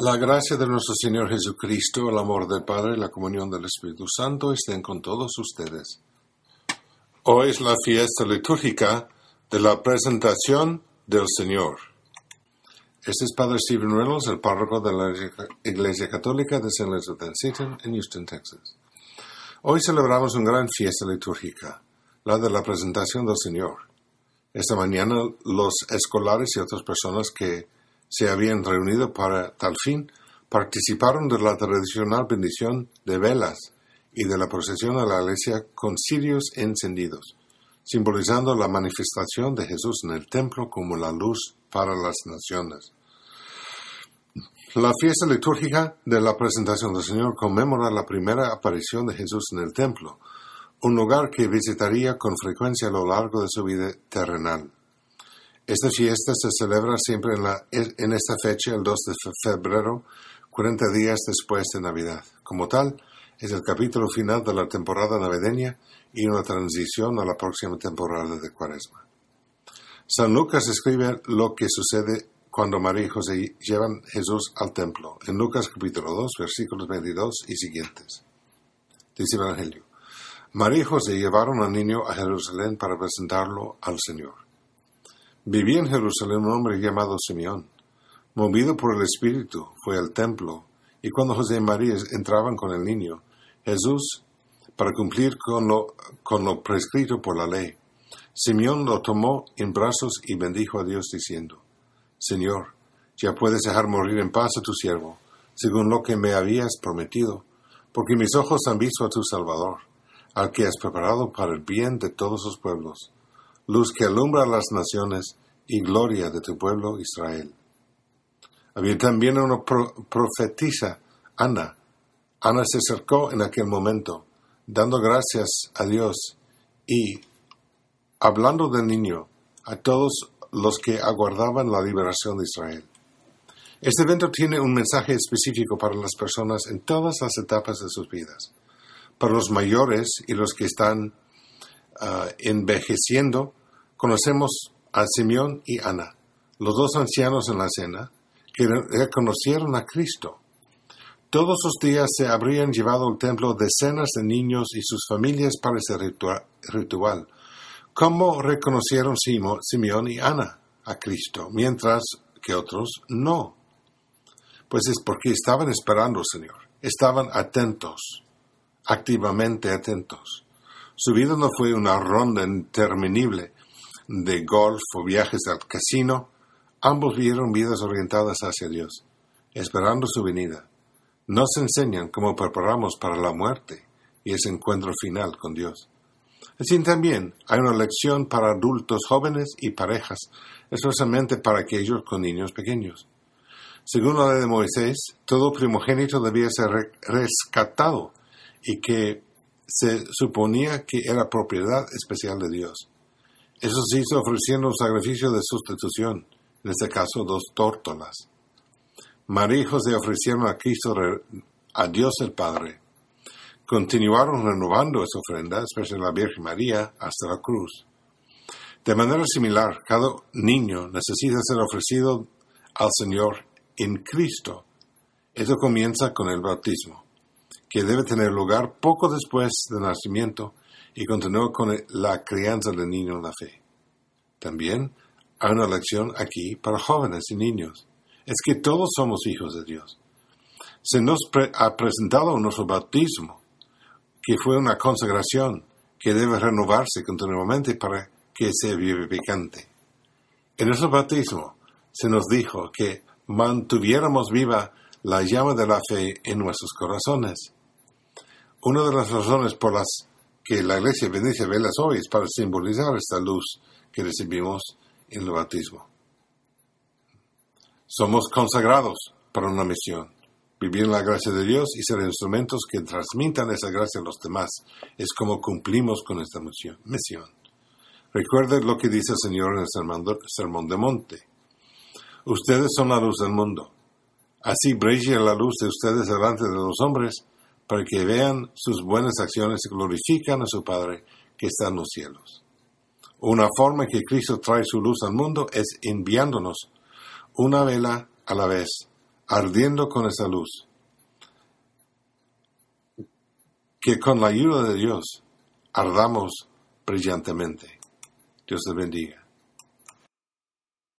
La gracia de nuestro Señor Jesucristo, el amor del Padre y la comunión del Espíritu Santo estén con todos ustedes. Hoy es la fiesta litúrgica de la presentación del Señor. Este es Padre Stephen Reynolds, el párroco de la Iglesia Católica de St. Elizabeth and Seton en Houston, Texas. Hoy celebramos una gran fiesta litúrgica, la de la presentación del Señor. Esta mañana los escolares y otras personas que se habían reunido para tal fin, participaron de la tradicional bendición de velas y de la procesión a la iglesia con cirios encendidos, simbolizando la manifestación de Jesús en el templo como la luz para las naciones. La fiesta litúrgica de la presentación del Señor conmemora la primera aparición de Jesús en el templo, un lugar que visitaría con frecuencia a lo largo de su vida terrenal. Esta fiesta se celebra siempre en, esta fecha, el 2 de febrero, 40 días después de Navidad. Como tal, es el capítulo final de la temporada navideña y una transición a la próxima temporada de Cuaresma. San Lucas escribe lo que sucede cuando María y José llevan Jesús al templo, en Lucas capítulo 2, versículos 22 y siguientes. Dice el Evangelio. María y José llevaron al niño a Jerusalén para presentarlo al Señor. Vivía en Jerusalén un hombre llamado Simeón. Movido por el Espíritu, fue al templo, y cuando José y María entraban con el niño, Jesús, para cumplir con lo, con lo prescrito por la ley, Simeón lo tomó en brazos y bendijo a Dios diciendo, Señor, ya puedes dejar morir en paz a tu siervo, según lo que me habías prometido, porque mis ojos han visto a tu Salvador, al que has preparado para el bien de todos los pueblos luz que alumbra las naciones y gloria de tu pueblo Israel. Había también una profetisa, Ana. Ana se acercó en aquel momento, dando gracias a Dios y hablando del niño a todos los que aguardaban la liberación de Israel. Este evento tiene un mensaje específico para las personas en todas las etapas de sus vidas. Para los mayores y los que están ah, envejeciendo, conocemos a Simeón y Ana, los dos ancianos en la cena, que reconocieron a Cristo. Todos los días se habrían llevado al templo decenas de niños y sus familias para ese ritual. ¿Cómo reconocieron Simeón y Ana a Cristo, mientras que otros no? Pues es porque estaban esperando, Señor. Estaban atentos, activamente atentos. Su vida no fue una ronda interminable de golf o viajes al casino, ambos vieron vidas orientadas hacia Dios, esperando su venida. Nos enseñan cómo preparamos para la muerte y ese encuentro final con Dios. Así también hay una lección para adultos jóvenes y parejas, especialmente para aquellos con niños pequeños. Según la ley de Moisés, todo primogénito debía ser rescatado y que se suponía que era propiedad especial de Dios. Eso se hizo ofreciendo un sacrificio de sustitución, en este caso dos tórtolas. María y José ofrecieron a Cristo a Dios el Padre. Continuaron renovando esa ofrenda, especialmente la Virgen María, hasta la cruz. De manera similar, cada niño necesita ser ofrecido al Señor en Cristo. Eso comienza con el bautismo, que debe tener lugar poco después del nacimiento y continúa con la crianza del niño en la fe. También hay una lección aquí para jóvenes y niños. Es que todos somos hijos de Dios. Se nos ha presentado nuestro bautismo, que fue una consagración que debe renovarse continuamente para que sea vivificante. En nuestro bautismo se nos dijo que mantuviéramos viva la llama de la fe en nuestros corazones. Una de las razones por las que la iglesia bendice velas hoy es para simbolizar esta luz que recibimos en el bautismo. Somos consagrados para una misión, vivir en la gracia de Dios y ser instrumentos que transmitan esa gracia a los demás. Es como cumplimos con esta misión. Recuerde lo que dice el Señor en el Sermón de Monte. Ustedes son la luz del mundo. Así brille la luz de ustedes delante de los hombres para que vean sus buenas acciones y glorifican a su Padre que está en los cielos. Una forma que Cristo trae su luz al mundo es enviándonos una vela a la vez ardiendo con esa luz. Que con la ayuda de Dios ardamos brillantemente. Dios te bendiga.